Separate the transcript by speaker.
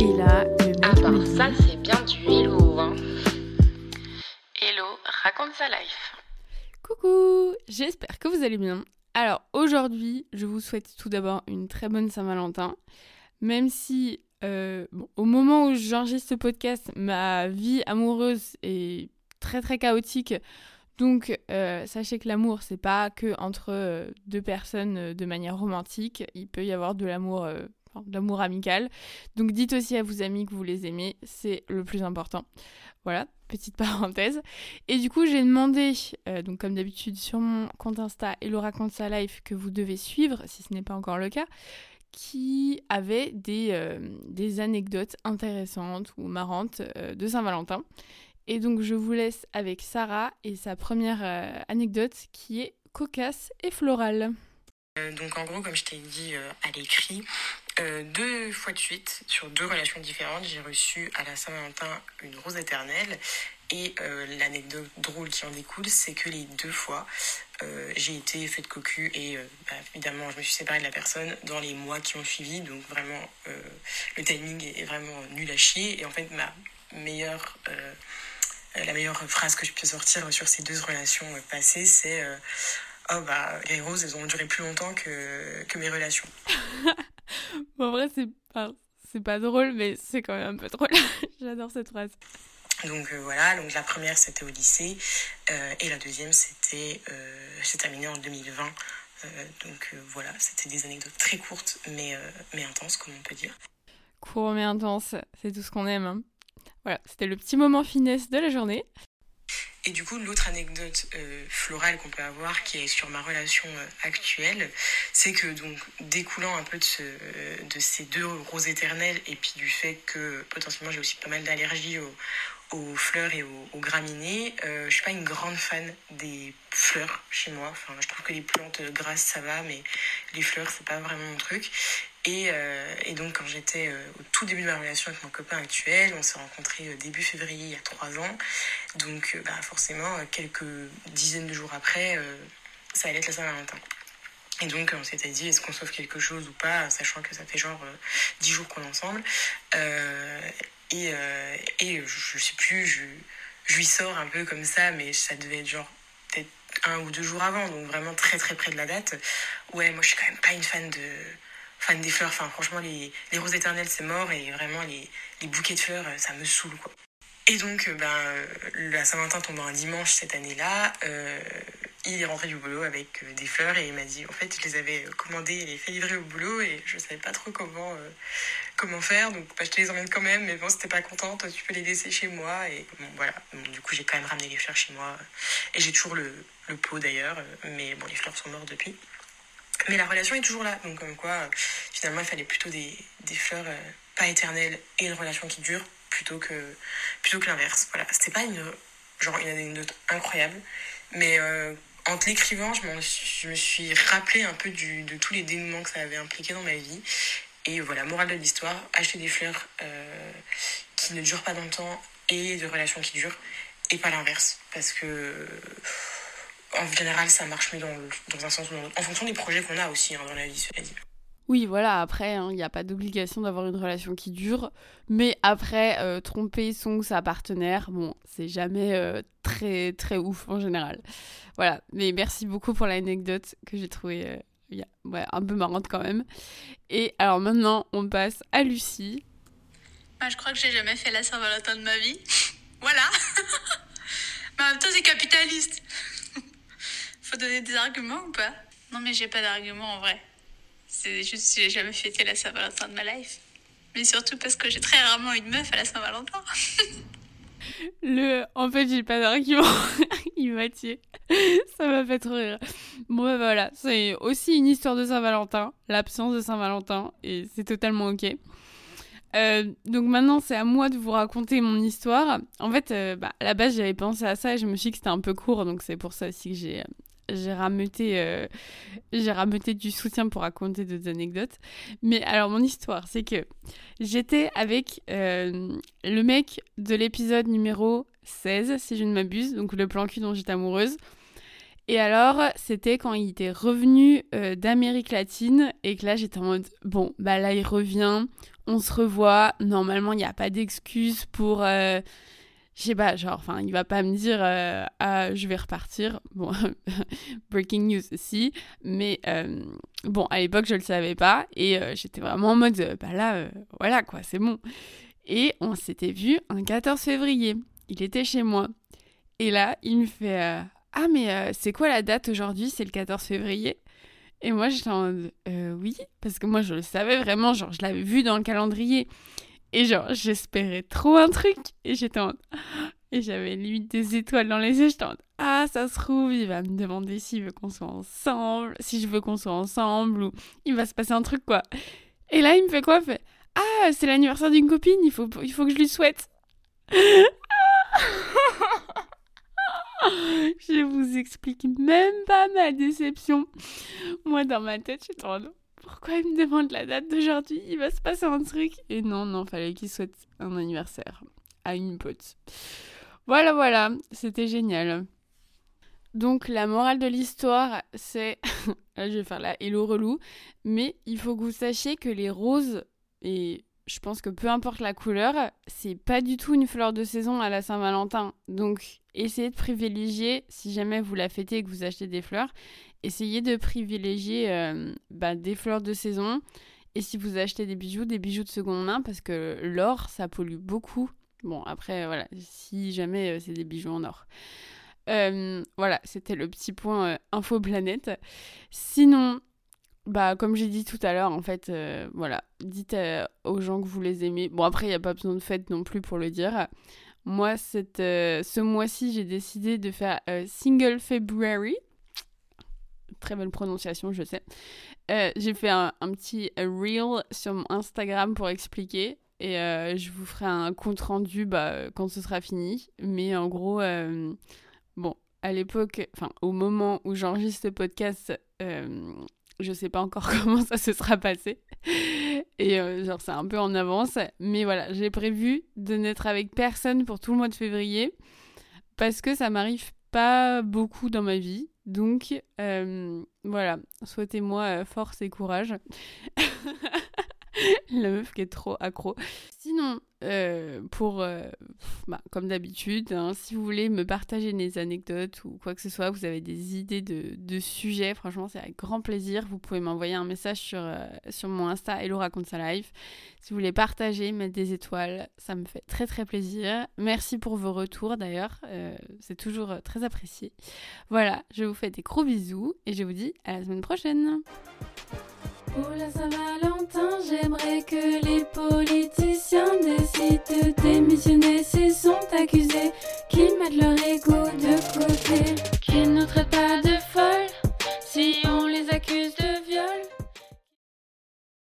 Speaker 1: Et là, le mec
Speaker 2: ça, c'est bien du hello. Hein. Hello, raconte sa life.
Speaker 1: Coucou, j'espère que vous allez bien. Alors aujourd'hui, je vous souhaite tout d'abord une très bonne Saint-Valentin. Même si euh, bon, au moment où j'enregistre ce podcast, ma vie amoureuse est très très chaotique. Donc euh, sachez que l'amour, c'est pas que entre euh, deux personnes euh, de manière romantique. Il peut y avoir de l'amour, l'amour amical. Donc dites aussi à vos amis que vous les aimez, c'est le plus important. Voilà, petite parenthèse. Et du coup, j'ai demandé, euh, comme d'habitude sur mon compte Insta Hello raconte sa life que vous devez suivre, si ce n'est pas encore le cas, qui avait des, euh, anecdotes intéressantes ou marrantes euh, de Saint-Valentin. Et donc, je vous laisse avec Sarah et sa première anecdote qui est cocasse et florale.
Speaker 2: Donc en gros, comme je t'ai dit à l'écrit, euh, deux fois de suite, sur deux relations différentes, j'ai reçu à la Saint-Valentin une rose éternelle. Et euh, l'anecdote drôle qui en découle, c'est que les deux fois, euh, j'ai été faite cocu et bah, évidemment, je me suis séparée de la personne dans les mois qui ont suivi. Donc vraiment, le timing est vraiment nul à chier. Et en fait, ma meilleure, la meilleure phrase que je peux sortir sur ces deux relations passées, c'est Oh bah, les roses, elles ont duré plus longtemps que, que mes relations.
Speaker 1: Bon, en vrai, c'est pas, c'est pas drôle, mais c'est quand même un peu drôle. J'adore cette phrase.
Speaker 2: Donc euh, voilà, donc la première c'était au lycée euh, et la deuxième c'était euh, s'est terminée en 2020. Euh, donc euh, voilà, c'était des anecdotes très courtes mais, euh, mais intenses comme on peut dire.
Speaker 1: Court mais intense, c'est tout ce qu'on aime. hein. Voilà, c'était le petit moment finesse de la journée.
Speaker 2: Et du coup, l'autre anecdote euh, florale qu'on peut avoir, qui est sur ma relation euh, actuelle, c'est que donc découlant un peu de, ce, de ces deux roses éternelles et puis du fait que potentiellement j'ai aussi pas mal d'allergies aux, aux fleurs et aux, aux graminées, euh, je suis pas une grande fan des fleurs chez moi. Enfin, je trouve que les plantes grasses ça va, mais les fleurs c'est pas vraiment mon truc. Et, euh, et donc quand j'étais euh, au tout début de ma relation avec mon copain actuel, on s'est rencontrés euh, début février il y a trois ans. Donc bah, forcément, quelques dizaines de jours après, ça allait être la Saint-Valentin. Et donc on s'était dit, est-ce qu'on sauve quelque chose ou pas, sachant que ça fait genre 10 jours qu'on est ensemble. Et, et je, je sais plus, je, je lui sors un peu comme ça, mais ça devait être genre peut-être un ou deux jours avant, donc vraiment très très près de la date. Ouais, moi je suis quand même pas une fan de fan des fleurs. Enfin, franchement, les, les roses éternelles, c'est mort. Et vraiment, les, les bouquets de fleurs, ça me saoule, quoi. Et donc, euh, ben, euh, la Saint-Valentin tombant un dimanche cette année-là, euh, il est rentré du boulot avec des fleurs et il m'a dit, en fait, je les avais commandées et les fait livrer au boulot et je savais pas trop comment, comment faire. Donc, bah, je te les emmène quand même, mais bon, t'es pas contente, tu peux les laisser chez moi. Et voilà. Du coup, j'ai quand même ramené les fleurs chez moi. Et j'ai toujours le, le pot d'ailleurs, mais bon, les fleurs sont mortes depuis. Mais la relation est toujours là. Donc, comme quoi, euh, finalement, il fallait plutôt des, des fleurs euh, pas éternelles et une relation qui dure plutôt que, plutôt que l'inverse. Voilà. C'était pas une, genre une anecdote incroyable, mais euh, en te l'écrivant, je, je me suis rappelé un peu du, de tous les dénouements que ça avait impliqué dans ma vie. Et voilà, morale de l'histoire, acheter des fleurs qui ne durent pas longtemps et de relations qui durent, et pas l'inverse. Parce que en général, ça marche mieux dans, le- dans un sens ou dans l'autre. En fonction des projets qu'on a aussi hein, dans la vie, cela dit.
Speaker 1: Oui, voilà, après, il n'y a pas d'obligation d'avoir une relation qui dure, mais après, euh, tromper son ou sa partenaire, bon, c'est jamais euh, très, très ouf en général. Voilà, mais merci beaucoup pour l'anecdote que j'ai trouvée euh, yeah, ouais, un peu marrante quand même. Et alors maintenant, on passe à Lucie.
Speaker 3: Bah, je crois que j'ai jamais fait la Saint-Valentin de ma vie. voilà. mais en même temps, c'est capitaliste. Faut donner des arguments ou pas? Non, mais j'ai pas d'arguments en vrai. C'est juste que j'ai jamais fêté la Saint-Valentin de ma life. Mais surtout parce que j'ai très rarement eu de meuf à la Saint-Valentin.
Speaker 1: Le... En fait, j'ai pas d'argument. Il m'a tué. Ça m'a fait trop rire. Bon, bah voilà, c'est aussi une histoire de Saint-Valentin, l'absence de Saint-Valentin, et c'est totalement ok. Euh, donc maintenant, c'est à moi de vous raconter mon histoire. En fait, euh, bah, à la base, j'avais pensé à ça et je me suis dit que c'était un peu court, donc c'est pour ça aussi que j'ai j'ai rameuté, euh, rameuté du soutien pour raconter deux anecdotes. Mais alors, mon histoire, c'est que j'étais avec euh, le mec de l'épisode numéro 16, si je ne m'abuse, donc le plan cul dont j'étais amoureuse. Et alors, c'était quand il était revenu euh, d'Amérique latine et que là, j'étais en mode, bon, bah là, il revient, on se revoit. Normalement, il n'y a pas d'excuse pour... Euh, je sais pas, genre, enfin, il va pas me dire, euh, ah, je vais repartir. Bon, breaking news aussi. Mais bon, à l'époque, je le savais pas. Et j'étais vraiment en mode, bah là, voilà, quoi, c'est bon. Et on s'était vu un 14 février. Il était chez moi. Et là, il me fait ah, mais euh, c'est quoi la date aujourd'hui? C'est le 14 février Et moi, j'étais en euh, oui, parce que moi, je le savais vraiment, genre, je l'avais vu dans le calendrier. Et genre, j'espérais trop un truc. Et j'étais en. Et j'avais limite des étoiles dans les yeux. J'étais en Ah, ça se trouve, il va me demander s'il veut qu'on soit ensemble, si je veux qu'on soit ensemble, ou il va se passer un truc, quoi. Et là, il me fait quoi? Il fait Ah, c'est l'anniversaire d'une copine, il faut, il faut que je lui souhaite. je vous explique même pas ma déception. Moi, dans ma tête, je suis en pourquoi il me demande la date d'aujourd'hui? Il va se passer un truc. Et non, non, fallait qu'il souhaite un anniversaire à une pote. Voilà, voilà, c'était génial. Donc la morale de l'histoire, c'est... Là, je vais faire la hello relou. Mais il faut que vous sachiez que les roses, et je pense que peu importe la couleur, c'est pas du tout une fleur de saison à la Saint-Valentin. Donc, essayez de privilégier, si jamais vous la fêtez et que vous achetez des fleurs, essayez de privilégier euh, bah, des fleurs de saison. Et si vous achetez des bijoux, des bijoux de seconde main, parce que l'or, ça pollue beaucoup. Bon, après, voilà, si jamais euh, c'est des bijoux en or. Euh, voilà, c'était le petit point info planète. Sinon, bah, comme j'ai dit tout à l'heure, en fait, euh, voilà, dites euh, aux gens que vous les aimez. Bon, après, il n'y a pas besoin de fête non plus pour le dire. Moi, cette, euh, ce mois-ci, j'ai décidé de faire Single February. Très belle prononciation, je sais. j'ai fait un, petit reel sur mon Instagram pour expliquer. Et je vous ferai un compte rendu bah, quand ce sera fini. Mais en gros, bon, à l'époque, enfin, au moment où j'enregistre ce podcast, je sais pas encore comment ça se sera passé. Et euh, genre, c'est un peu en avance. Mais voilà, j'ai prévu de n'être avec personne pour tout le mois de février. Parce que ça m'arrive pas beaucoup dans ma vie. Donc, euh, voilà, souhaitez-moi euh, force et courage. La meuf qui est trop accro. Sinon, euh, pour, euh, bah, comme d'habitude, hein, si vous voulez me partager des anecdotes ou quoi que ce soit, vous avez des idées de, de sujets, franchement, c'est avec grand plaisir. Vous pouvez m'envoyer un message sur, euh, sur mon Insta, Hello raconte sa life. Si vous voulez partager, mettre des étoiles, ça me fait très très plaisir. Merci pour vos retours d'ailleurs, c'est toujours très apprécié. Voilà, je vous fais des gros bisous et je vous dis à la semaine prochaine. Saint-Valentin, j'aimerais eu temi-te nesses